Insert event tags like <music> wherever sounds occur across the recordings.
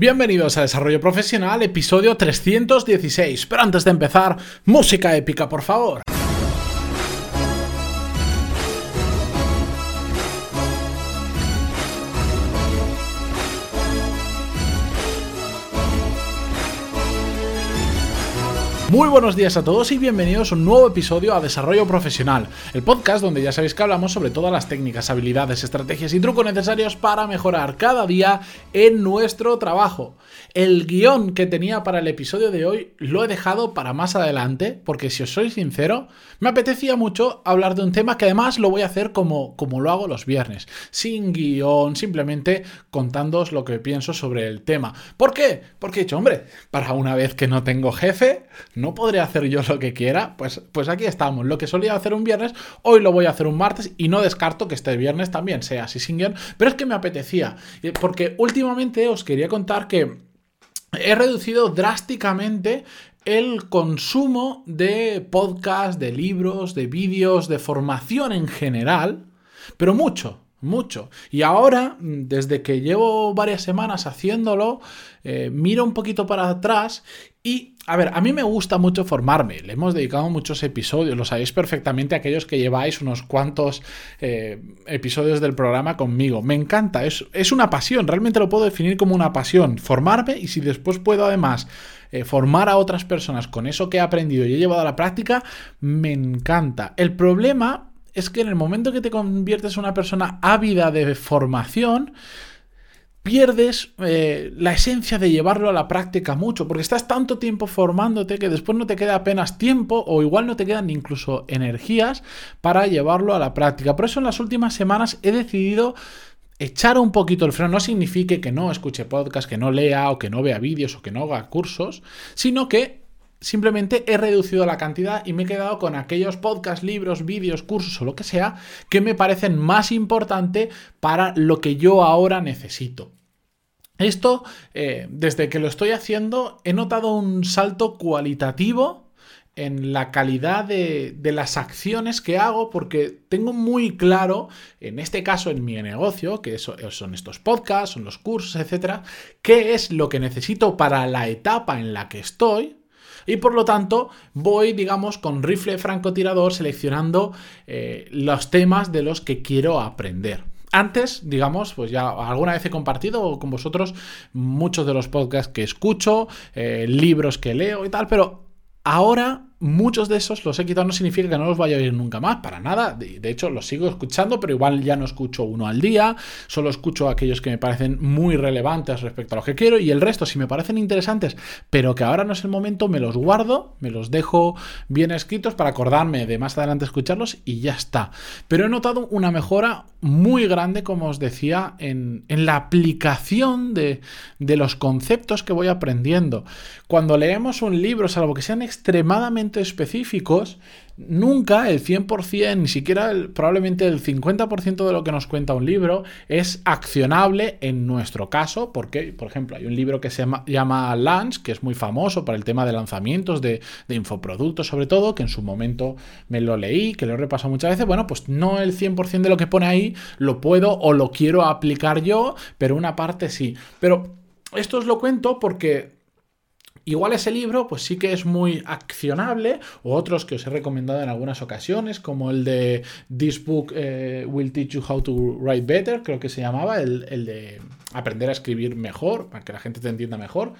Bienvenidos a Desarrollo Profesional, episodio 316. Pero antes de empezar, música épica, por favor. Muy buenos días a todos y bienvenidos a un nuevo episodio a Desarrollo Profesional, el podcast donde ya sabéis que hablamos sobre todas las técnicas, habilidades, estrategias y trucos necesarios para mejorar cada día en nuestro trabajo. El guion que tenía para el episodio de hoy lo he dejado para más adelante, porque si os soy sincero, me apetecía mucho hablar de un tema que además lo voy a hacer como, como lo hago los viernes, sin guion, simplemente contándoos lo que pienso sobre el tema. ¿Por qué? Porque he dicho, hombre, para una vez que no tengo jefe, no podré hacer yo lo que quiera, pues, pues aquí estamos. Lo que solía hacer un viernes, hoy lo voy a hacer un martes y no descarto que este viernes también sea así sin guion, pero es que me apetecía, porque últimamente os quería contar que he reducido drásticamente el consumo de podcast, de libros, de vídeos, de formación en general, pero mucho, mucho. Y ahora, desde que llevo varias semanas haciéndolo, eh, miro un poquito para atrás y, a ver, a mí me gusta mucho formarme. Le hemos dedicado muchos episodios, lo sabéis perfectamente aquellos que lleváis unos cuantos eh, episodios del programa conmigo. Me encanta, es, es, una pasión, realmente lo puedo definir como una pasión. Formarme y si después puedo además eh, formar a otras personas con eso que he aprendido y he llevado a la práctica, me encanta. El problema es que en el momento que te conviertes en una persona ávida de formación, pierdes eh, la esencia de llevarlo a la práctica mucho, porque estás tanto tiempo formándote que después no te queda apenas tiempo o igual no te quedan incluso energías para llevarlo a la práctica. Por eso en las últimas semanas he decidido echar un poquito el freno. No signifique que no escuche podcast, que no lea o que no vea vídeos o que no haga cursos, sino que simplemente he reducido la cantidad y me he quedado con aquellos podcasts, libros, vídeos, cursos o lo que sea que me parecen más importante para lo que yo ahora necesito. Esto, eh, desde que lo estoy haciendo, he notado un salto cualitativo en la calidad de, de, las acciones que hago porque tengo muy claro, en este caso en mi negocio, que son estos podcasts, son los cursos, etcétera, qué es lo que necesito para la etapa en la que estoy, y por lo tanto voy, digamos, con rifle francotirador seleccionando eh, los temas de los que quiero aprender. Antes, digamos, pues ya alguna vez he compartido con vosotros muchos de los podcasts que escucho, eh, libros que leo y tal, pero ahora muchos de esos los he quitado, no significa que no los vaya a oír nunca más, para nada. De, hecho, los sigo escuchando, pero igual ya no escucho uno al día, solo escucho aquellos que me parecen muy relevantes respecto a lo que quiero y el resto, si me parecen interesantes, pero que ahora no es el momento, me los guardo, me los dejo bien escritos para acordarme de más adelante escucharlos y ya está. Pero he notado una mejora muy grande, como os decía, en, en la aplicación de, de los conceptos que voy aprendiendo. Cuando leemos un libro, salvo que sean extremadamente específicos, nunca el 100%, ni siquiera probablemente el 50% de lo que nos cuenta un libro es accionable en nuestro caso, porque, por ejemplo, hay un libro que se llama, Launch, que es muy famoso para el tema de lanzamientos, de, de, infoproductos sobre todo, que en su momento me lo leí, que lo he repasado muchas veces, bueno, pues no el 100% de lo que pone ahí lo puedo o lo quiero aplicar yo, pero una parte sí. Pero esto os lo cuento porque Igual ese libro, pues sí que es muy accionable, o otros que os he recomendado en algunas ocasiones, como el de This Book eh, Will Teach You How to Write Better, creo que se llamaba, el, de aprender a escribir mejor, para que la gente te entienda mejor.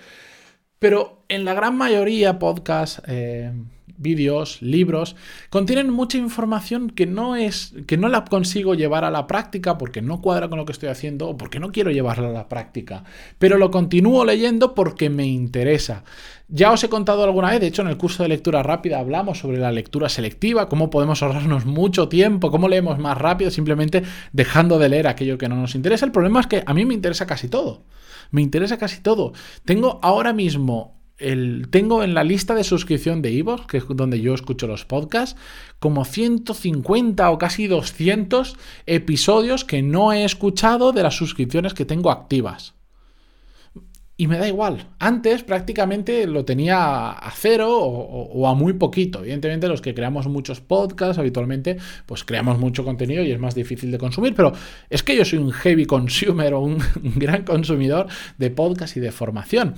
Pero en la gran mayoría, podcast, eh, vídeos, libros, contienen mucha información que no es. que no la consigo llevar a la práctica porque no cuadra con lo que estoy haciendo o porque no quiero llevarla a la práctica. Pero lo continúo leyendo porque me interesa. Ya os he contado alguna vez, de hecho en el curso de lectura rápida hablamos sobre la lectura selectiva, cómo podemos ahorrarnos mucho tiempo, cómo leemos más rápido simplemente dejando de leer aquello que no nos interesa. El problema es que a mí me interesa casi todo me interesa casi todo. Tengo ahora mismo tengo en la lista de suscripción de Evox, que es donde yo escucho los podcasts, como 150 o casi 200 episodios que no he escuchado de las suscripciones que tengo activas. y me da igual. Antes prácticamente lo tenía a cero o, a muy poquito. Evidentemente los que creamos muchos podcasts habitualmente pues creamos mucho contenido y es más difícil de consumir, pero es que yo soy un heavy consumer o un, <laughs> gran consumidor de podcast y de formación.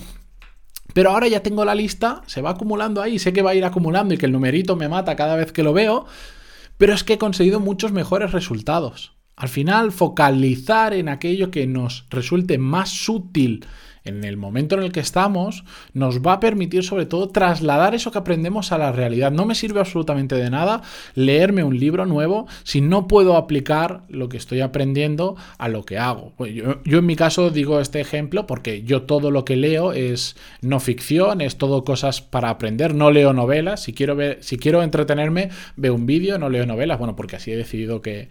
Pero ahora ya tengo la lista, se va acumulando ahí, sé que va a ir acumulando y que el numerito me mata cada vez que lo veo, pero es que he conseguido muchos mejores resultados. Al final, focalizar en aquello que nos resulte más útil en el momento en el que estamos, nos va a permitir sobre todo trasladar eso que aprendemos a la realidad. No me sirve absolutamente de nada leerme un libro nuevo si no puedo aplicar lo que estoy aprendiendo a lo que hago. Pues yo, en mi caso digo este ejemplo porque yo todo lo que leo es no ficción, es todo cosas para aprender, no leo novelas, si quiero, ver, si quiero entretenerme veo un vídeo, no leo novelas, bueno, porque así he decidido que,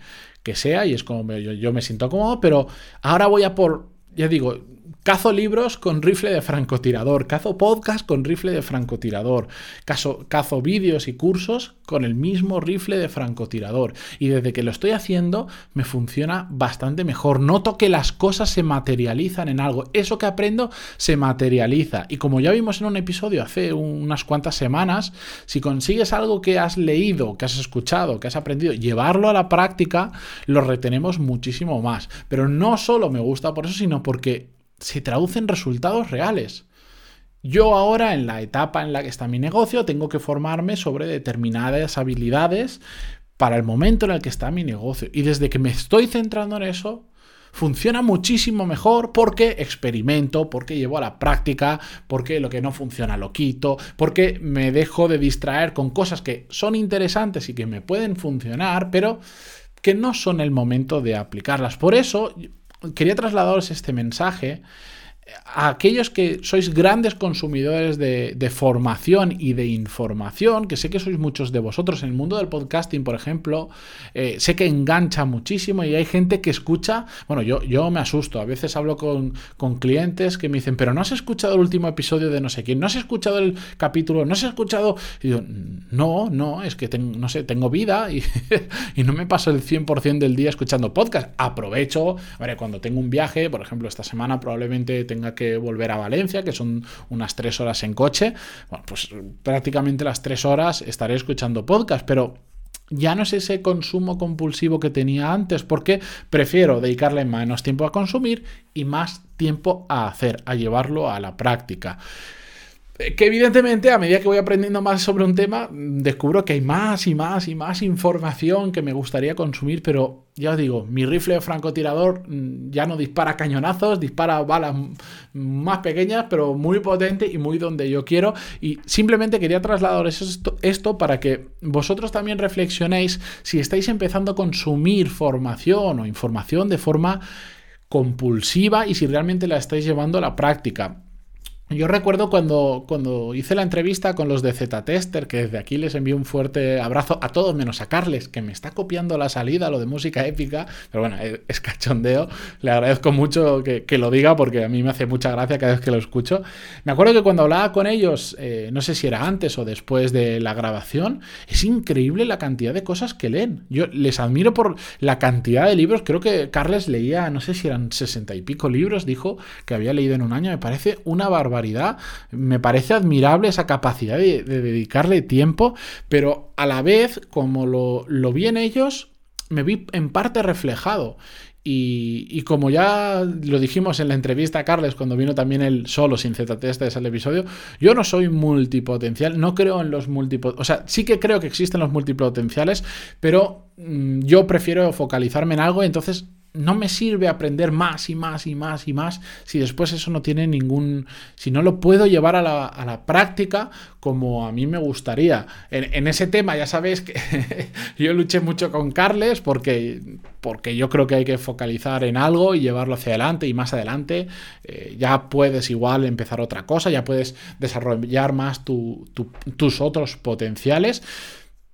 sea y es como yo, yo me siento cómodo, pero ahora voy a por, ya digo, Cazo libros con rifle de francotirador, cazo podcast con rifle de francotirador, cazo, cazo vídeos y cursos con el mismo rifle de francotirador. Y desde que lo estoy haciendo me funciona bastante mejor. Noto que las cosas se materializan en algo. Eso que aprendo se materializa. Y como ya vimos en un episodio hace unas cuantas semanas, si consigues algo que has leído, que has escuchado, que has aprendido, llevarlo a la práctica, lo retenemos muchísimo más. Pero no solo me gusta por eso, sino porque se traducen resultados reales. Yo ahora, en la etapa en la que está mi negocio, tengo que formarme sobre determinadas habilidades para el momento en el que está mi negocio. Y desde que me estoy centrando en eso, funciona muchísimo mejor porque experimento, porque llevo a la práctica, porque lo que no funciona lo quito, porque me dejo de distraer con cosas que son interesantes y que me pueden funcionar, pero que no son el momento de aplicarlas. Por eso quería trasladaros este mensaje a aquellos que sois grandes consumidores de, formación y de información, que sé que sois muchos de vosotros en el mundo del podcasting, por ejemplo, eh, sé que engancha muchísimo y hay gente que escucha, bueno, yo, yo me asusto, a veces hablo con, clientes que me dicen, pero no has escuchado el último episodio de no sé quién, no has escuchado el capítulo, no has escuchado, y digo, no, no, es que no sé, tengo vida y, <laughs> no me paso el 100% del día escuchando podcast, aprovecho, ver, cuando tengo un viaje, por ejemplo, esta semana probablemente tenga que volver a Valencia, que son unas tres horas en coche, bueno, pues prácticamente las tres horas estaré escuchando podcast, pero ya no es ese consumo compulsivo que tenía antes, porque prefiero dedicarle menos tiempo a consumir y más tiempo a hacer, a llevarlo a la práctica. Que evidentemente a medida que voy aprendiendo más sobre un tema, descubro que hay más y más y más información que me gustaría consumir, pero ya os digo, mi rifle francotirador mm, ya no dispara cañonazos, dispara balas más pequeñas, pero muy potente y muy donde yo quiero. Y simplemente quería trasladaros esto, esto para que vosotros también reflexionéis si estáis empezando a consumir formación o información de forma compulsiva y si realmente la estáis llevando a la práctica. Yo recuerdo cuando, cuando hice la entrevista con los de Z-Tester, que desde aquí les envío un fuerte abrazo a todos menos a Carles, que me está copiando la salida, lo de música épica, pero bueno, es cachondeo, le agradezco mucho que, lo diga porque a mí me hace mucha gracia cada vez que lo escucho. Me acuerdo que cuando hablaba con ellos, eh, no sé si era antes o después de la grabación, es increíble la cantidad de cosas que leen. Yo les admiro por la cantidad de libros, creo que Carles leía, no sé si eran sesenta y pico libros, dijo que había leído en un año, me parece una barbaridad me parece admirable esa capacidad de, dedicarle tiempo, pero a la vez, como lo, lo vi en ellos, me vi en parte reflejado. Y, como ya lo dijimos en la entrevista a Carles cuando vino también él solo sin ZT, es el episodio, yo no soy multipotencial, no creo en los multipotenciales, o sea, sí que creo que existen los multipotenciales, pero mm, yo prefiero focalizarme en algo, entonces no me sirve aprender más y más y más y más si después eso no tiene ningún, si no lo puedo llevar a la, práctica como a mí me gustaría. En, ese tema ya sabéis que <laughs> yo luché mucho con Carles porque, porque yo creo que hay que focalizar en algo y llevarlo hacia adelante y más adelante eh, ya puedes igual empezar otra cosa, ya puedes desarrollar más tus otros potenciales,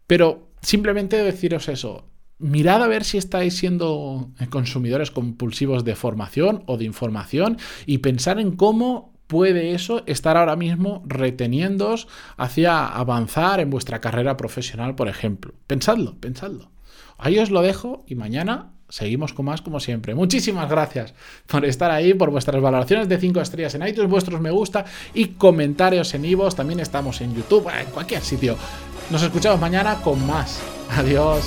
pero simplemente deciros eso mirad a ver si estáis siendo consumidores compulsivos de formación o de información y pensar en cómo puede eso estar ahora mismo reteniéndoos hacia avanzar en vuestra carrera profesional, por ejemplo. Pensadlo, pensadlo. Ahí os lo dejo y mañana seguimos con más como siempre. Muchísimas gracias por estar ahí, por vuestras valoraciones de 5 estrellas en iTunes, vuestros me gusta y comentarios en Ivos. También estamos en YouTube, en cualquier sitio. Nos escuchamos mañana con más. Adiós.